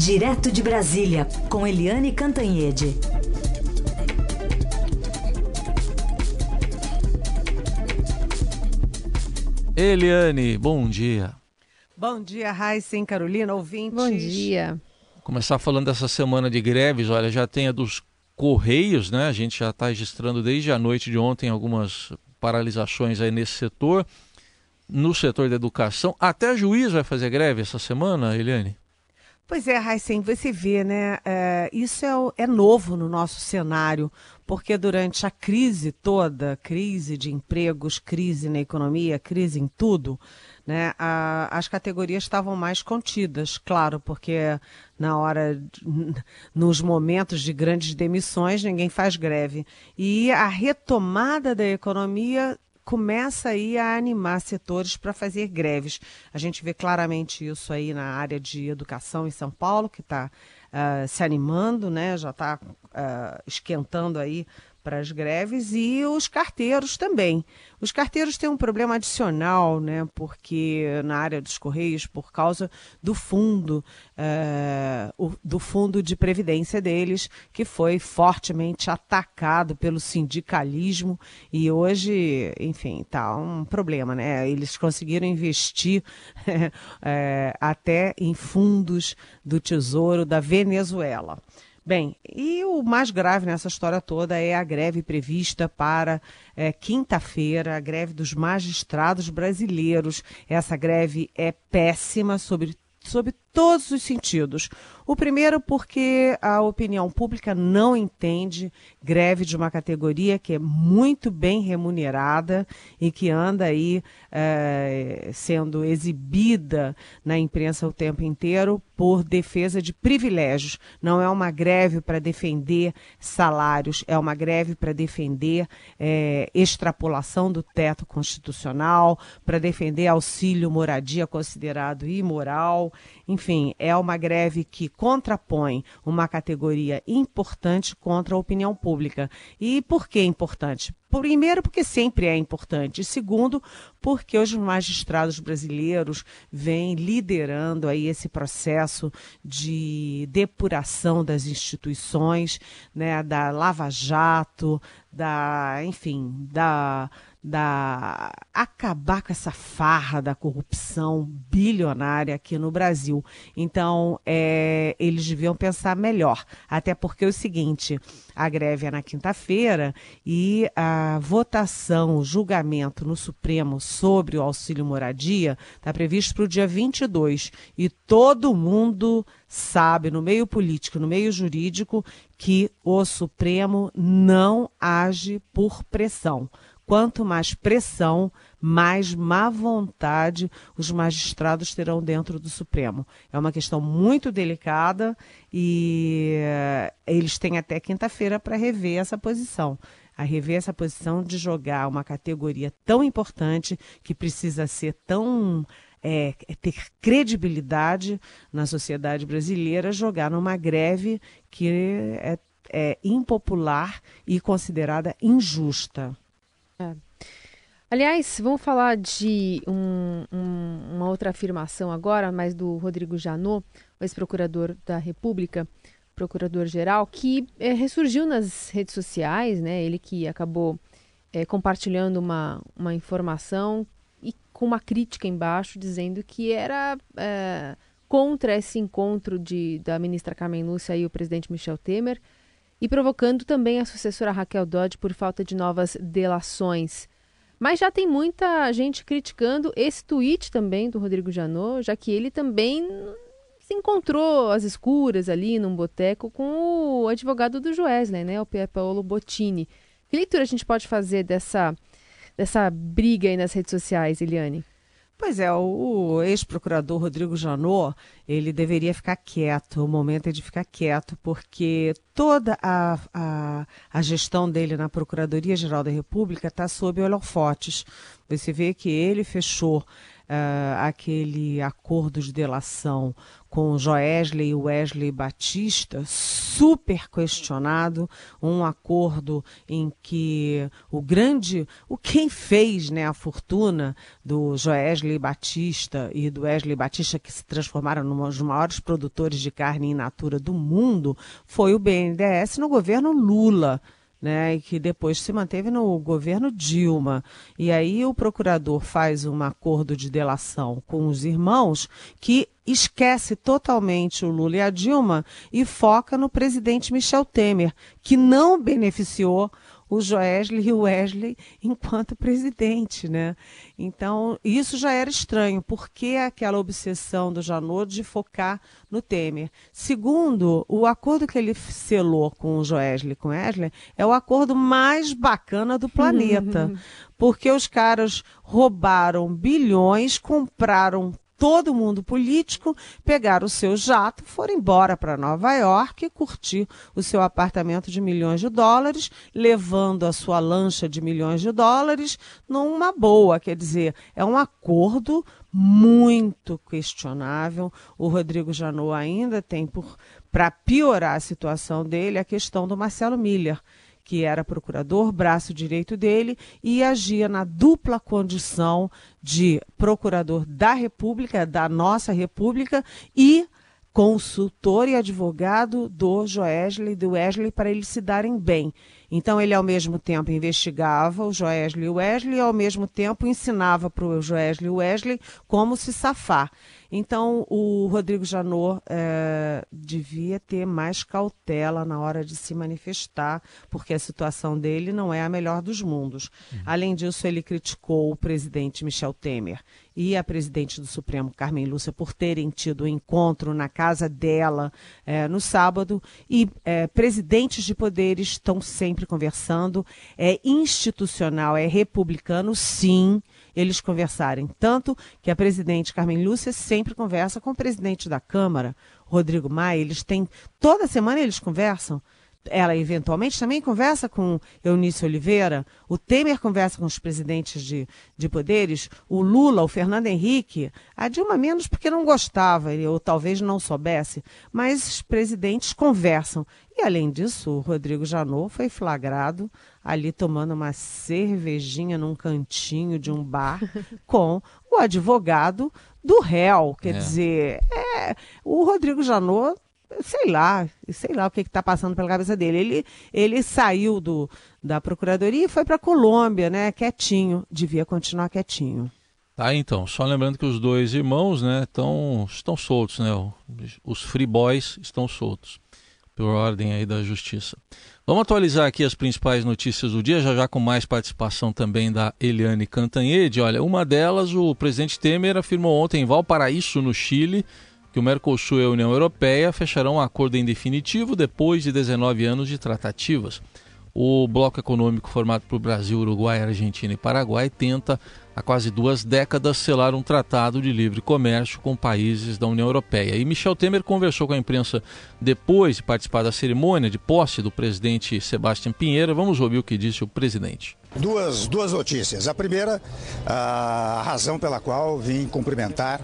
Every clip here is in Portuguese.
Direto de Brasília, com Eliane Cantanhede. Eliane, bom dia. Bom dia, Raíssen, Carolina, ouvintes. Bom dia. Começar falando dessa semana de greves, olha, já tem a dos Correios, né? A gente já está registrando desde a noite de ontem algumas paralisações aí nesse setor. No setor da educação, até juiz vai fazer greve essa semana, Eliane? Pois é, Raíssen, você vê, né? É, isso é, é, novo no nosso cenário, porque durante a crise toda, crise de empregos, crise na economia, crise em tudo, né? A, as categorias estavam mais contidas, claro, porque na hora, nos momentos de grandes demissões, ninguém faz greve. E a retomada da economia começa aí a animar setores para fazer greves. A gente vê claramente isso aí na área de educação em São Paulo, que está uh, se animando, né? já está uh, ah, esquentando aí para as greves e os carteiros também. Os carteiros têm um problema adicional, né? Porque na área dos correios, por causa do fundo, é, o, do fundo de previdência deles, que foi fortemente atacado pelo sindicalismo e hoje, enfim, tá um problema, né? Eles conseguiram investir é, até em fundos do Tesouro da Venezuela. Bem, e o mais grave nessa história toda é a greve prevista para é, quinta-feira, a greve dos magistrados brasileiros. Essa greve é péssima sobre, sobre todos os sentidos. O primeiro, porque a opinião pública não entende greve de uma categoria que é muito bem remunerada e que anda aí é, sendo exibida na imprensa o tempo inteiro por defesa de privilégios. Não é uma greve para defender salários, é uma greve para defender é, extrapolação do teto constitucional, para defender auxílio moradia considerado imoral. Enfim, é uma greve que contrapõe uma categoria importante contra a opinião pública. E por que importante? Primeiro, porque sempre é importante. Segundo, porque os magistrados brasileiros vêm liderando aí esse processo de depuração das instituições, né, da Lava Jato, da, enfim, da da acabar com essa farra da corrupção bilionária aqui no Brasil. Então, é, eles deviam pensar melhor. Até porque é o seguinte: a greve é na quinta-feira e a votação, o julgamento no Supremo sobre o auxílio moradia está previsto para o dia 22. E todo mundo sabe, no meio político, no meio jurídico, que o Supremo não age por pressão quanto mais pressão, mais má vontade os magistrados terão dentro do Supremo. É uma questão muito delicada e eh, eles têm até quinta-feira para rever essa posição. A rever essa posição de jogar uma categoria tão importante que precisa ser tão é, ter credibilidade na sociedade brasileira, jogar numa greve que é, é impopular e considerada injusta. Aliás, vamos falar de um, um, uma outra afirmação agora, mas do Rodrigo Janot, ex-procurador da República, procurador-geral, que é, ressurgiu nas redes sociais, né? Ele que acabou é, compartilhando uma, uma informação e com uma crítica embaixo, dizendo que era é, contra esse encontro de, da ministra Carmen Lúcia e o presidente Michel Temer, e provocando também a sucessora Raquel Dodge por falta de novas delações. Mas já tem muita gente criticando esse tweet também do Rodrigo Janot, já que ele também se encontrou às escuras ali num boteco com o advogado do Joesley, né, o Pier Paolo Bottini. Que leitura a gente pode fazer dessa, dessa briga aí nas redes sociais, Eliane? Pois é, o ex-procurador Rodrigo Janot, ele deveria ficar quieto, o momento é de ficar quieto, porque toda a, a, a gestão dele na Procuradoria-Geral da República está sob holofotes. Você vê que ele fechou uh, aquele acordo de delação com Joesley e Wesley Batista, super questionado, um acordo em que o grande, o quem fez né, a fortuna do Joesley Batista e do Wesley Batista, que se transformaram nos maiores produtores de carne in natura do mundo, foi o BNDES no governo Lula né, e que depois se manteve no governo Dilma. E aí o procurador faz um acordo de delação com os irmãos que esquece totalmente o Lula e a Dilma e foca no presidente Michel Temer, que não beneficiou o Joesley e o Wesley enquanto presidente, né? Então, isso já era estranho. Por que aquela obsessão do Janot de focar no Temer? Segundo, o acordo que ele selou com o Joesley e com o Wesley é o acordo mais bacana do planeta. porque os caras roubaram bilhões, compraram todo mundo político, pegar o seu jato, foram embora para Nova York curtir o seu apartamento de milhões de dólares, levando a sua lancha de milhões de dólares numa boa. Quer dizer, é um acordo muito questionável. O Rodrigo Janot ainda tem por para piorar a situação dele a questão do Marcelo Miller que era procurador, braço direito dele, e agia na dupla condição de procurador da República, da nossa República, e consultor e advogado do Joesley do Wesley para eles se darem bem. Então ele ao mesmo tempo investigava o Joesley e o Wesley e ao mesmo tempo ensinava para o Joesley e o Wesley como se safar. Então, o Rodrigo Janot é, devia ter mais cautela na hora de se manifestar, porque a situação dele não é a melhor dos mundos. Uhum. Além disso, ele criticou o presidente Michel Temer e a presidente do Supremo, Carmen Lúcia, por terem tido um encontro na casa dela é, no sábado. E é, presidentes de poderes estão sempre conversando. É institucional, é republicano, sim eles conversarem. Tanto que a presidente Carmen Lúcia sempre conversa com o presidente da Câmara, Rodrigo Maia. Eles têm. Toda semana eles conversam. Ela eventualmente também conversa com Eunice Oliveira, o Temer conversa com os presidentes de, de poderes, o Lula, o Fernando Henrique, a Dilma menos porque não gostava, ou talvez não soubesse, mas os presidentes conversam. E além disso, o Rodrigo Janot foi flagrado ali tomando uma cervejinha num cantinho de um bar com o advogado do réu. Quer é. dizer, é, o Rodrigo Janot, sei lá, sei lá o que está passando pela cabeça dele. Ele, ele saiu do, da procuradoria e foi para a Colômbia, né? Quietinho. Devia continuar quietinho. Tá, então, só lembrando que os dois irmãos, né, tão, estão soltos, né? Os free boys estão soltos, por ordem aí da justiça. Vamos atualizar aqui as principais notícias do dia, já já com mais participação também da Eliane Cantanhede. Olha, uma delas, o presidente Temer afirmou ontem em Valparaíso, no Chile, que o Mercosul e a União Europeia fecharão um acordo em definitivo depois de 19 anos de tratativas. O bloco econômico formado por Brasil, Uruguai, Argentina e Paraguai tenta há quase duas décadas selar um tratado de livre comércio com países da União Europeia. E Michel Temer conversou com a imprensa depois de participar da cerimônia de posse do presidente Sebastião Pinheira. Vamos ouvir o que disse o presidente. Duas, duas notícias. A primeira, a razão pela qual vim cumprimentar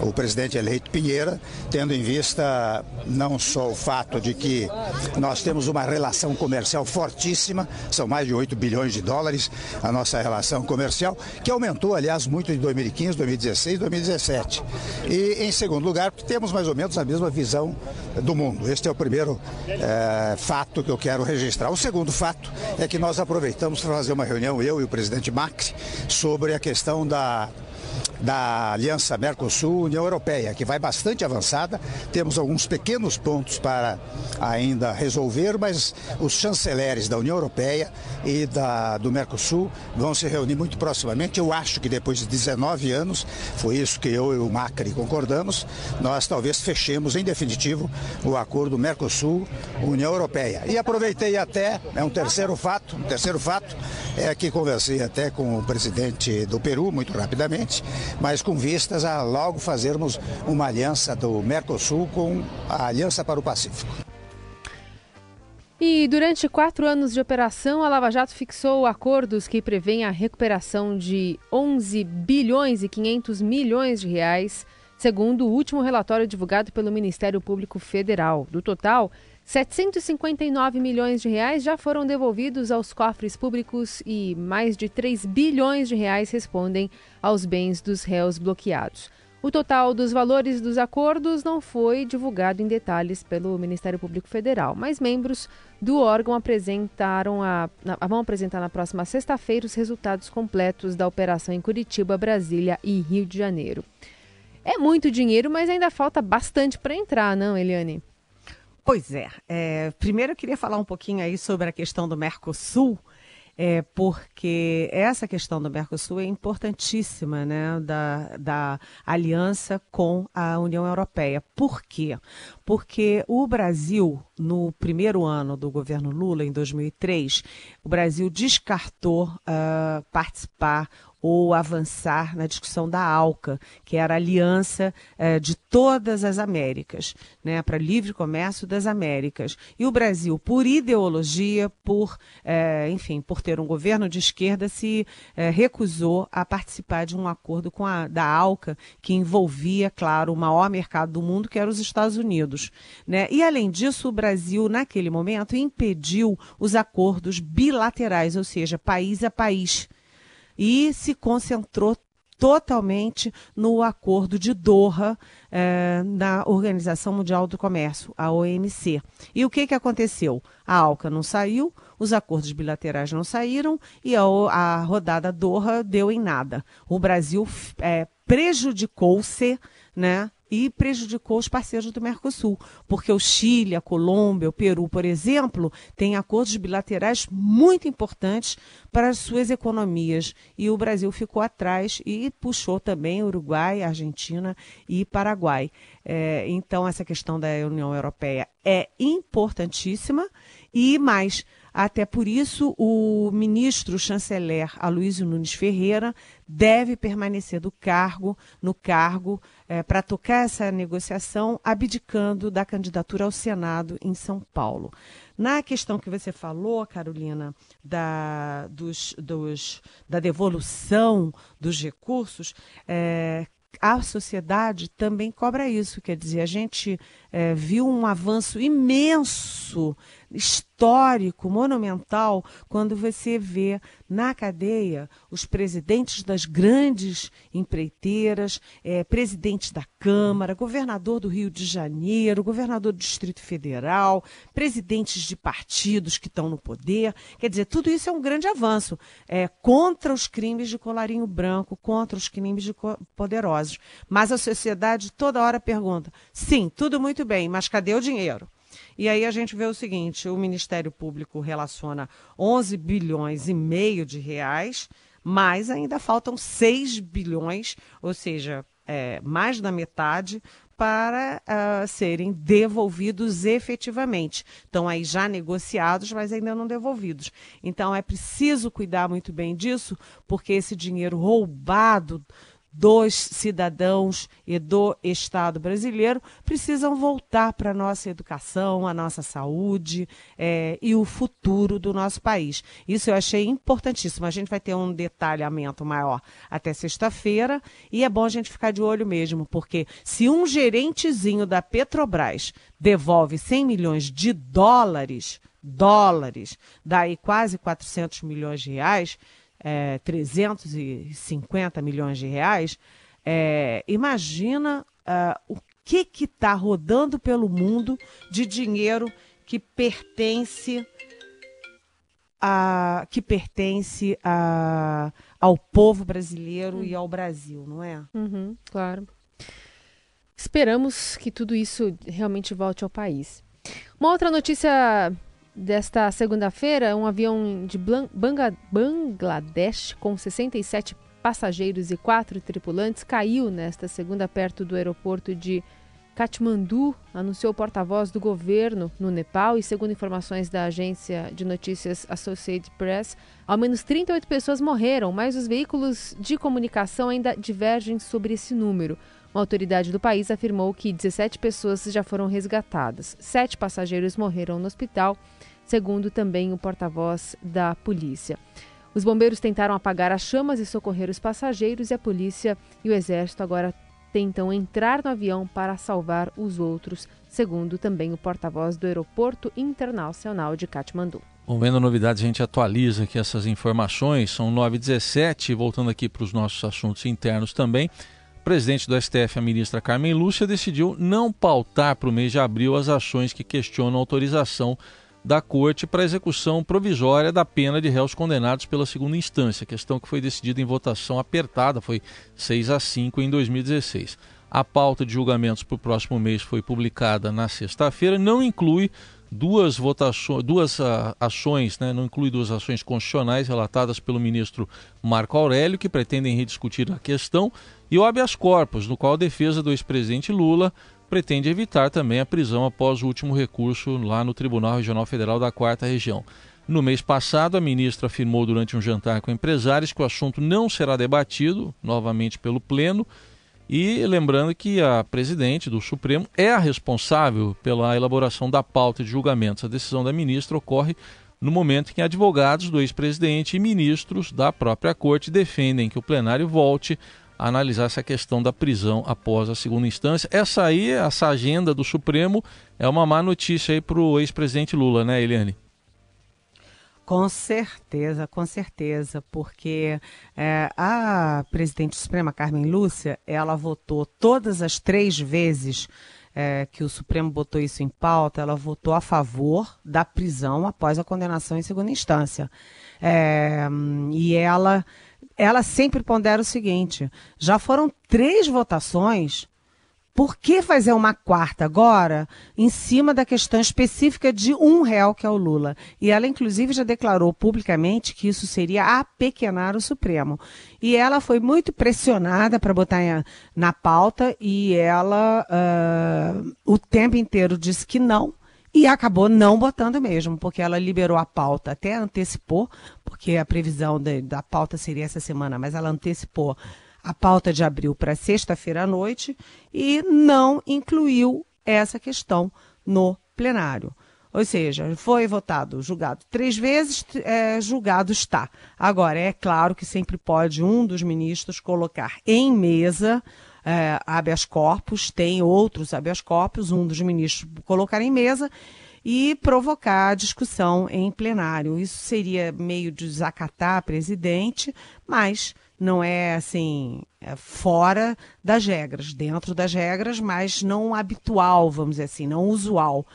o presidente eleito Pinheira, tendo em vista não só o fato de que nós temos uma relação comercial fortíssima, são mais de 8 bilhões de dólares a nossa relação comercial, que aumentou, aliás, muito em 2015, 2016, 2017. E, em segundo lugar, temos mais ou menos a mesma visão do mundo. Este é o primeiro é, fato que eu quero registrar. O segundo fato é que nós aproveitamos para fazer uma reunião, eu e o presidente Macri, sobre a questão da da Aliança Mercosul-União Europeia, que vai bastante avançada. Temos alguns pequenos pontos para ainda resolver, mas os chanceleres da União Europeia e da, do Mercosul vão se reunir muito proximamente. Eu acho que depois de 19 anos, foi isso que eu e o Macri concordamos, nós talvez fechemos em definitivo o acordo Mercosul-União Europeia. E aproveitei até, é um terceiro fato, um terceiro fato, é que conversei até com o presidente do Peru, muito rapidamente, mas com vistas a logo fazermos uma aliança do Mercosul com a Aliança para o Pacífico. E durante quatro anos de operação, a Lava Jato fixou acordos que prevêem a recuperação de 11 bilhões e 500 milhões de reais, segundo o último relatório divulgado pelo Ministério Público Federal. Do total, 759 milhões de reais já foram devolvidos aos cofres públicos e mais de 3 bilhões de reais respondem aos bens dos réus bloqueados. O total dos valores dos acordos não foi divulgado em detalhes pelo Ministério Público Federal, mas membros do órgão apresentaram a, vão apresentar na próxima sexta-feira os resultados completos da operação em Curitiba, Brasília e Rio de Janeiro. É muito dinheiro, mas ainda falta bastante para entrar, não, Eliane? Pois é. é. Primeiro eu queria falar um pouquinho aí sobre a questão do Mercosul é, porque essa questão do Mercosul é importantíssima, né, da, da aliança com a União Europeia. Por quê? Porque o Brasil, no primeiro ano do governo Lula, em 2003, o Brasil descartou uh, participar ou avançar na discussão da ALCA, que era a aliança eh, de todas as Américas, né, para livre comércio das Américas. E o Brasil, por ideologia, por, eh, enfim, por ter um governo de esquerda, se eh, recusou a participar de um acordo com a da ALCA, que envolvia, claro, o maior mercado do mundo, que era os Estados Unidos. Né? E, além disso, o Brasil, naquele momento, impediu os acordos bilaterais, ou seja, país a país e se concentrou totalmente no acordo de Doha eh, na Organização Mundial do Comércio, a OMC. E o que, que aconteceu? A ALCA não saiu, os acordos bilaterais não saíram e a, a rodada Doha deu em nada. O Brasil eh, prejudicou-se né, e prejudicou os parceiros do Mercosul, porque o Chile, a Colômbia, o Peru, por exemplo, têm acordos bilaterais muito importantes para as suas economias e o Brasil ficou atrás e puxou também Uruguai, Argentina e Paraguai. É, então essa questão da União Europeia é importantíssima e mais até por isso, o ministro chanceler Aloysio Nunes Ferreira deve permanecer do cargo, no cargo, é, para tocar essa negociação, abdicando da candidatura ao Senado em São Paulo. Na questão que você falou, Carolina, da, dos, dos, da devolução dos recursos, é, a sociedade também cobra isso. Quer dizer, a gente é, viu um avanço imenso histórico, monumental, quando você vê na cadeia os presidentes das grandes empreiteiras, é, presidente da Câmara, governador do Rio de Janeiro, governador do Distrito Federal, presidentes de partidos que estão no poder. Quer dizer, tudo isso é um grande avanço é, contra os crimes de colarinho branco, contra os crimes de poderosos. Mas a sociedade toda hora pergunta: sim, tudo muito bem, mas cadê o dinheiro? E aí a gente vê o seguinte: o Ministério Público relaciona 11 bilhões e meio de reais, mas ainda faltam 6 bilhões, ou seja, é, mais da metade, para uh, serem devolvidos efetivamente. Estão aí já negociados, mas ainda não devolvidos. Então é preciso cuidar muito bem disso, porque esse dinheiro roubado dos cidadãos e do Estado brasileiro precisam voltar para a nossa educação, a nossa saúde é, e o futuro do nosso país. Isso eu achei importantíssimo. A gente vai ter um detalhamento maior até sexta-feira e é bom a gente ficar de olho mesmo, porque se um gerentezinho da Petrobras devolve 100 milhões de dólares, dólares, daí quase 400 milhões de reais, é, 350 milhões de reais, é, imagina uh, o que está rodando pelo mundo de dinheiro que pertence a, que pertence a, ao povo brasileiro hum. e ao Brasil, não é? Uhum, claro. Esperamos que tudo isso realmente volte ao país. Uma outra notícia desta segunda-feira, um avião de Bangladesh com 67 passageiros e quatro tripulantes caiu nesta segunda perto do aeroporto de Katmandu, anunciou o porta-voz do governo no Nepal e, segundo informações da agência de notícias Associated Press, ao menos 38 pessoas morreram, mas os veículos de comunicação ainda divergem sobre esse número. Uma autoridade do país afirmou que 17 pessoas já foram resgatadas. Sete passageiros morreram no hospital segundo também o porta-voz da polícia. Os bombeiros tentaram apagar as chamas e socorrer os passageiros e a polícia e o exército agora tentam entrar no avião para salvar os outros, segundo também o porta-voz do Aeroporto Internacional de Katmandu. Bom, vendo novidades, a gente atualiza aqui essas informações. São 9h17, voltando aqui para os nossos assuntos internos também. Presidente do STF, a ministra Carmen Lúcia, decidiu não pautar para o mês de abril as ações que questionam a autorização da Corte para execução provisória da pena de réus condenados pela segunda instância, questão que foi decidida em votação apertada, foi 6 a 5 em 2016. A pauta de julgamentos para o próximo mês foi publicada na sexta-feira, não inclui duas votações, duas uh, ações, né, não inclui duas ações constitucionais relatadas pelo ministro Marco Aurélio, que pretendem rediscutir a questão, e o habeas corpus, no qual a defesa do ex-presidente Lula pretende evitar também a prisão após o último recurso lá no Tribunal Regional Federal da Quarta Região. No mês passado, a ministra afirmou durante um jantar com empresários que o assunto não será debatido novamente pelo Pleno. E lembrando que a presidente do Supremo é a responsável pela elaboração da pauta de julgamentos. A decisão da ministra ocorre no momento em que advogados do ex-presidente e ministros da própria corte defendem que o plenário volte analisar essa questão da prisão após a segunda instância. Essa aí, essa agenda do Supremo, é uma má notícia aí para o ex-presidente Lula, né, Eliane? Com certeza, com certeza, porque é, a presidente suprema, Carmen Lúcia, ela votou todas as três vezes é, que o Supremo botou isso em pauta, ela votou a favor da prisão após a condenação em segunda instância. É, e ela ela sempre pondera o seguinte: já foram três votações, por que fazer uma quarta agora em cima da questão específica de um réu, que é o Lula? E ela, inclusive, já declarou publicamente que isso seria apequenar o Supremo. E ela foi muito pressionada para botar na pauta e ela uh, o tempo inteiro disse que não e acabou não botando mesmo, porque ela liberou a pauta, até antecipou, porque a previsão de, da pauta seria essa semana, mas ela antecipou a pauta de abril para sexta-feira à noite e não incluiu essa questão no plenário. Ou seja, foi votado, julgado três vezes, é, julgado está. Agora, é claro que sempre pode um dos ministros colocar em mesa é, habeas corpus, tem outros habeas corpus, um dos ministros colocar em mesa e provocar discussão em plenário. Isso seria meio desacatar a presidente, mas não é assim é fora das regras, dentro das regras, mas não habitual, vamos dizer assim, não usual.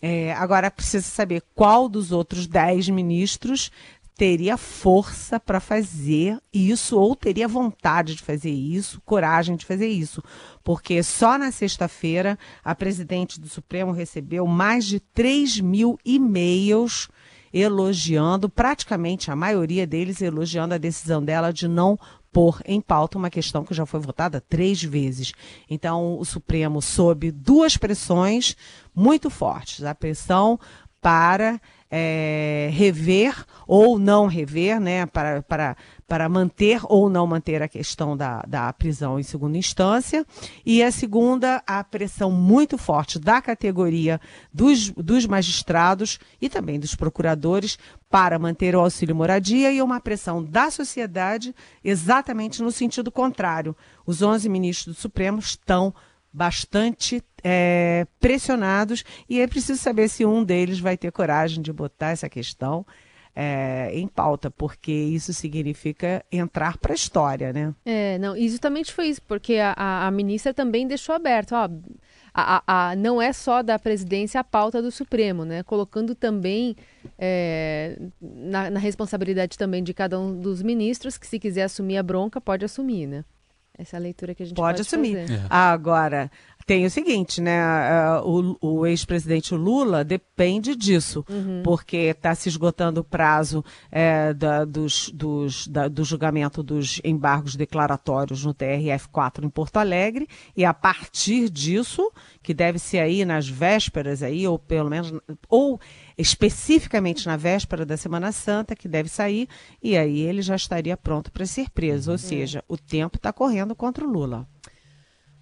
É, agora precisa saber qual dos outros dez ministros teria força para fazer isso ou teria vontade de fazer isso, coragem de fazer isso. Porque só na sexta-feira a presidente do Supremo recebeu mais de 3 mil e-mails elogiando, praticamente a maioria deles elogiando a decisão dela de não pôr em pauta uma questão que já foi votada três vezes. Então, o Supremo sob duas pressões muito fortes: a pressão para é, rever ou não rever, né, para, para, para manter ou não manter a questão da, da prisão em segunda instância. E a segunda, a pressão muito forte da categoria dos, dos magistrados e também dos procuradores para manter o auxílio moradia e uma pressão da sociedade exatamente no sentido contrário. Os 11 ministros do Supremo estão bastante é, pressionados e é preciso saber se um deles vai ter coragem de botar essa questão é, em pauta, porque isso significa entrar para a história, né? É, não, e justamente foi isso, porque a, a, a ministra também deixou aberto, ó, a, a, não é só da presidência a pauta do Supremo, né? Colocando também é, na, na responsabilidade também de cada um dos ministros, que se quiser assumir a bronca, pode assumir, né? Essa é a leitura que a gente pode, pode assumir. Fazer. É. Agora, tem o seguinte, né? O, o ex-presidente Lula depende disso, uhum. porque está se esgotando o prazo é, da, dos, dos, da, do julgamento dos embargos declaratórios no TRF4 em Porto Alegre, e a partir disso, que deve ser aí nas vésperas aí, ou pelo menos, ou especificamente na véspera da Semana Santa, que deve sair, e aí ele já estaria pronto para ser preso. Ou uhum. seja, o tempo está correndo contra o Lula.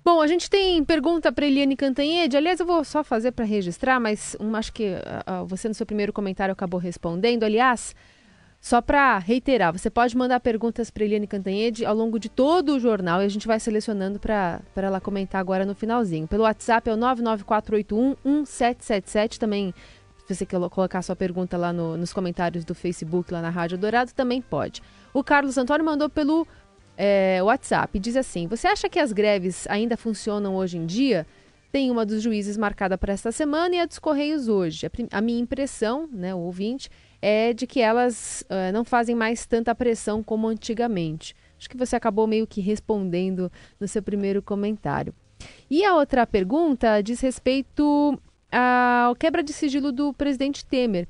Bom, a gente tem pergunta para Eliane Cantanhede. Aliás, eu vou só fazer para registrar, mas um, acho que uh, você no seu primeiro comentário acabou respondendo. Aliás, só para reiterar, você pode mandar perguntas para Eliane Cantanhede ao longo de todo o jornal e a gente vai selecionando para ela comentar agora no finalzinho. Pelo WhatsApp é o 994811777. Também, se você quer colocar sua pergunta lá no, nos comentários do Facebook, lá na Rádio Dourado, também pode. O Carlos Antônio mandou pelo é, WhatsApp diz assim: Você acha que as greves ainda funcionam hoje em dia? Tem uma dos juízes marcada para esta semana e a dos Correios hoje. A, a minha impressão, né, o ouvinte, é de que elas uh, não fazem mais tanta pressão como antigamente. Acho que você acabou meio que respondendo no seu primeiro comentário. E a outra pergunta diz respeito à quebra de sigilo do presidente Temer.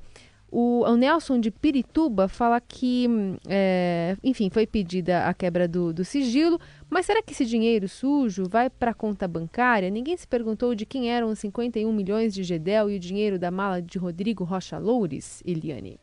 O, o Nelson de Pirituba fala que, é, enfim, foi pedida a quebra do, do sigilo, mas será que esse dinheiro sujo vai para a conta bancária? Ninguém se perguntou de quem eram os 51 milhões de Gedel e o dinheiro da mala de Rodrigo Rocha Loures, Eliane?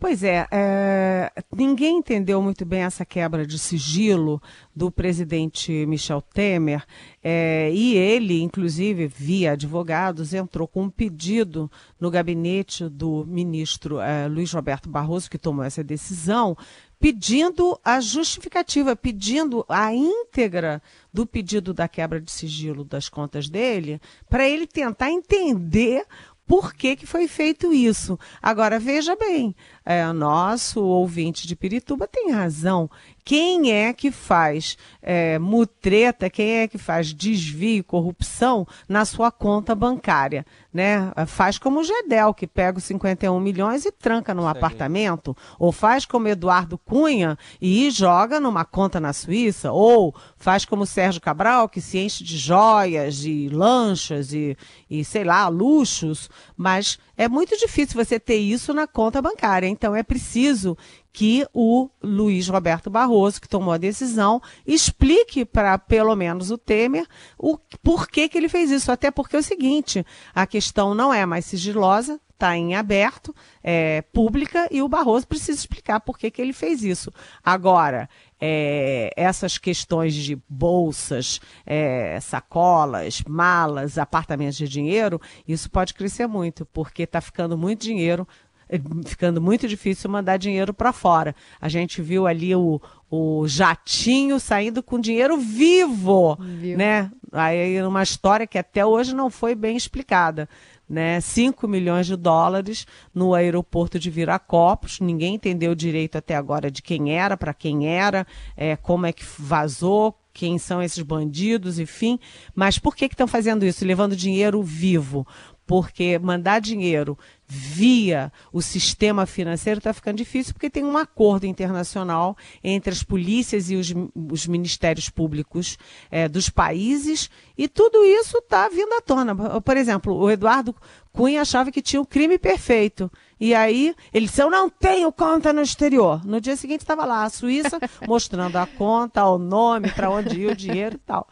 Pois é, é, ninguém entendeu muito bem essa quebra de sigilo do presidente Michel Temer, é, e ele, inclusive, via advogados, entrou com um pedido no gabinete do ministro é, Luiz Roberto Barroso, que tomou essa decisão, pedindo a justificativa, pedindo a íntegra do pedido da quebra de sigilo das contas dele, para ele tentar entender por que, que foi feito isso. Agora, veja bem, é, nosso ouvinte de Pirituba tem razão. Quem é que faz é, mutreta, quem é que faz desvio, corrupção na sua conta bancária? Né? Faz como o Gedel, que pega os 51 milhões e tranca num apartamento, ou faz como Eduardo Cunha e joga numa conta na Suíça, ou faz como o Sérgio Cabral, que se enche de joias, de lanchas e, e sei lá, luxos, mas é muito difícil você ter isso na conta bancária. Então é preciso que o Luiz Roberto Barroso, que tomou a decisão, explique para pelo menos o Temer o porquê que ele fez isso. Até porque é o seguinte, a questão não é mais sigilosa, está em aberto, é pública, e o Barroso precisa explicar por que, que ele fez isso. Agora, é, essas questões de bolsas, é, sacolas, malas, apartamentos de dinheiro, isso pode crescer muito, porque está ficando muito dinheiro é, ficando muito difícil mandar dinheiro para fora. A gente viu ali o, o jatinho saindo com dinheiro vivo, Viu. né? Aí uma história que até hoje não foi bem explicada né, 5 milhões de dólares no aeroporto de Viracopos. Ninguém entendeu direito até agora de quem era, para quem era, é, como é que vazou, quem são esses bandidos, enfim. Mas por que estão fazendo isso? Levando dinheiro vivo porque mandar dinheiro via o sistema financeiro está ficando difícil, porque tem um acordo internacional entre as polícias e os, os ministérios públicos é, dos países, e tudo isso está vindo à tona. Por exemplo, o Eduardo Cunha achava que tinha o um crime perfeito. E aí, ele disse, eu não tenho conta no exterior. No dia seguinte estava lá, a Suíça, mostrando a conta, o nome, para onde ia o dinheiro e tal.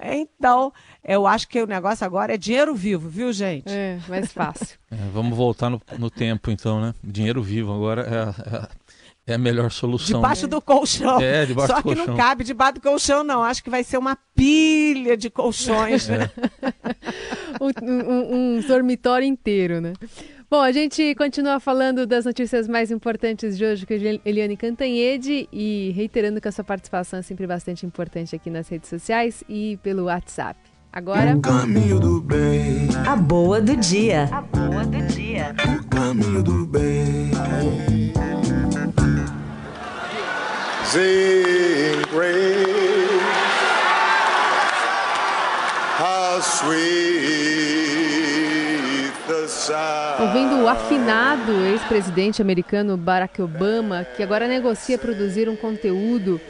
Então, eu acho que o negócio agora é dinheiro vivo, viu, gente? É, mais fácil. É, vamos voltar no, no, tempo, então, né? Dinheiro vivo agora é, é, é a melhor solução. Debaixo do colchão. É, debaixo Só do colchão. que não cabe debaixo do colchão, não. Acho que vai ser uma pilha de colchões. É. um, um, um dormitório inteiro, né? Bom, a gente continua falando das notícias mais importantes de hoje com a Eliane Cantanhede e reiterando que a sua participação é sempre bastante importante aqui nas redes sociais e pelo WhatsApp. Agora. O caminho do bem. A boa do dia. A boa do dia. O caminho do bem. Sing grace. How sweet Ouvindo o afinado ex-presidente americano Barack Obama, que agora negocia produzir um conteúdo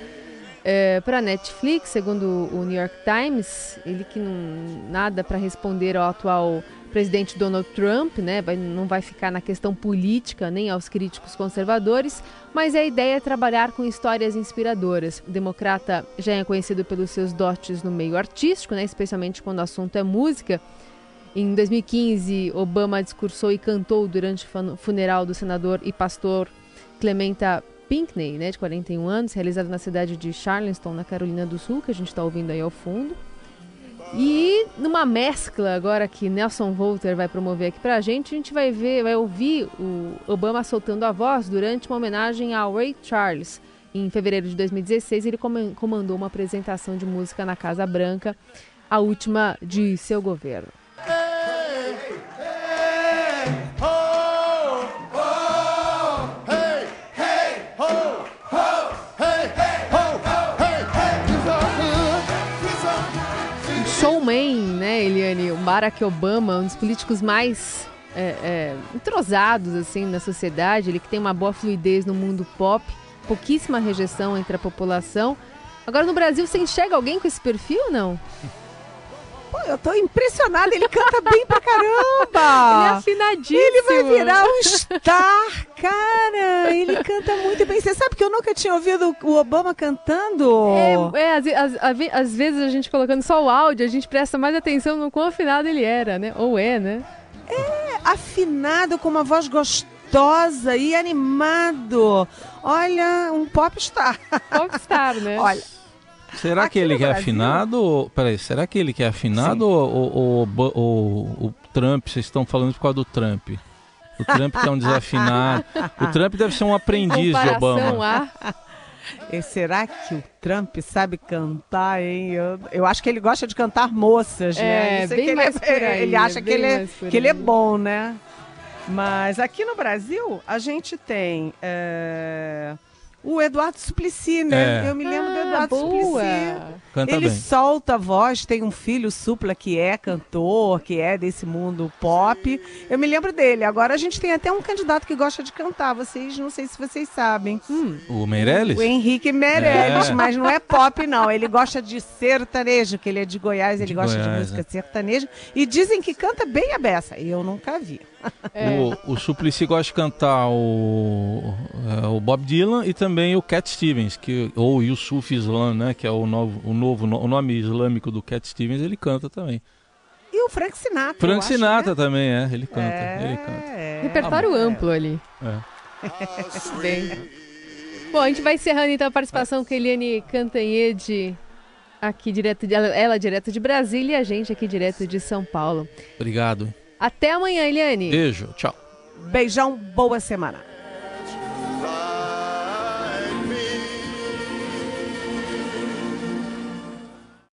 é, para Netflix, segundo o New York Times, ele que não nada para responder ao atual presidente Donald Trump, né? Vai, não vai ficar na questão política nem aos críticos conservadores, mas a ideia é trabalhar com histórias inspiradoras. O democrata já é conhecido pelos seus dotes no meio artístico, né? Especialmente quando o assunto é música. Em 2015, Obama discursou e cantou durante o funeral do senador e pastor Clementa Pinkney, né, de 41 anos, realizado na cidade de Charleston, na Carolina do Sul, que a gente está ouvindo aí ao fundo. E numa mescla agora que Nelson Volter vai promover aqui pra gente, a gente vai ver, vai ouvir o Obama soltando a voz durante uma homenagem ao Ray Charles. Em fevereiro de 2016, ele comandou uma apresentação de música na Casa Branca, a última de seu governo. Barack Obama, um dos políticos mais é, é, entrosados assim na sociedade, ele que tem uma boa fluidez no mundo pop, pouquíssima rejeição entre a população. Agora no Brasil você enxerga alguém com esse perfil ou não? Pô, eu tô impressionada, ele canta bem pra caramba! ele é afinadíssimo! Ele vai virar um star, cara! Ele canta muito bem. Você sabe que eu nunca tinha ouvido o Obama cantando? É, é às, às, às, vezes a gente colocando só o áudio, a gente presta mais atenção no quão afinado ele era, né? Ou é, né? É, afinado, com uma voz gostosa e animado. Olha, um popstar. Popstar, né? Olha, Será Aqui que ele quer é afinado? Peraí, será que ele quer é afinado ou, o Trump? Vocês estão falando por causa do Trump? O Trump que é um desafinado. O Trump deve ser um aprendiz de Obama. A... E será que o Trump sabe cantar, hein? Eu, eu acho que ele gosta de cantar moças, né? É, bem ele, mais é, aí, ele acha que, ele é, que ele é bom, né? Mas aqui no Brasil, a gente tem. É o Eduardo Suplicy, né? É. Eu me lembro ah, do Eduardo boa. Suplicy. Canta ele bem. solta a voz, tem um filho supla que é cantor, que é desse mundo pop. Eu me lembro dele. Agora a gente tem até um candidato que gosta de cantar. Vocês, não sei se vocês sabem. Hum. O Meirelles? O Henrique Meirelles, é. mas não é pop, não. Ele gosta de sertanejo, que ele é de Goiás, ele de gosta Goiás, de música é. sertaneja. E dizem que canta bem a beça. Eu nunca vi. É. O, o Suplicy gosta de cantar o, é, o Bob Dylan e também o Cat Stevens, que, ou Yusuf Islam, né? Que é o novo, o novo o nome islâmico do Cat Stevens, ele canta também. E o Frank Sinatra. Frank acho, Sinatra né? também, é. Ele canta. É, ele canta. É, Repertório ah, amplo ali. É. Bem. Bom, a gente vai encerrando então a participação com a Eliane Cantanhede aqui direto de, ela direto de Brasília e a gente aqui direto de São Paulo. Obrigado. Até amanhã, Eliane. Beijo, tchau. Beijão, boa semana.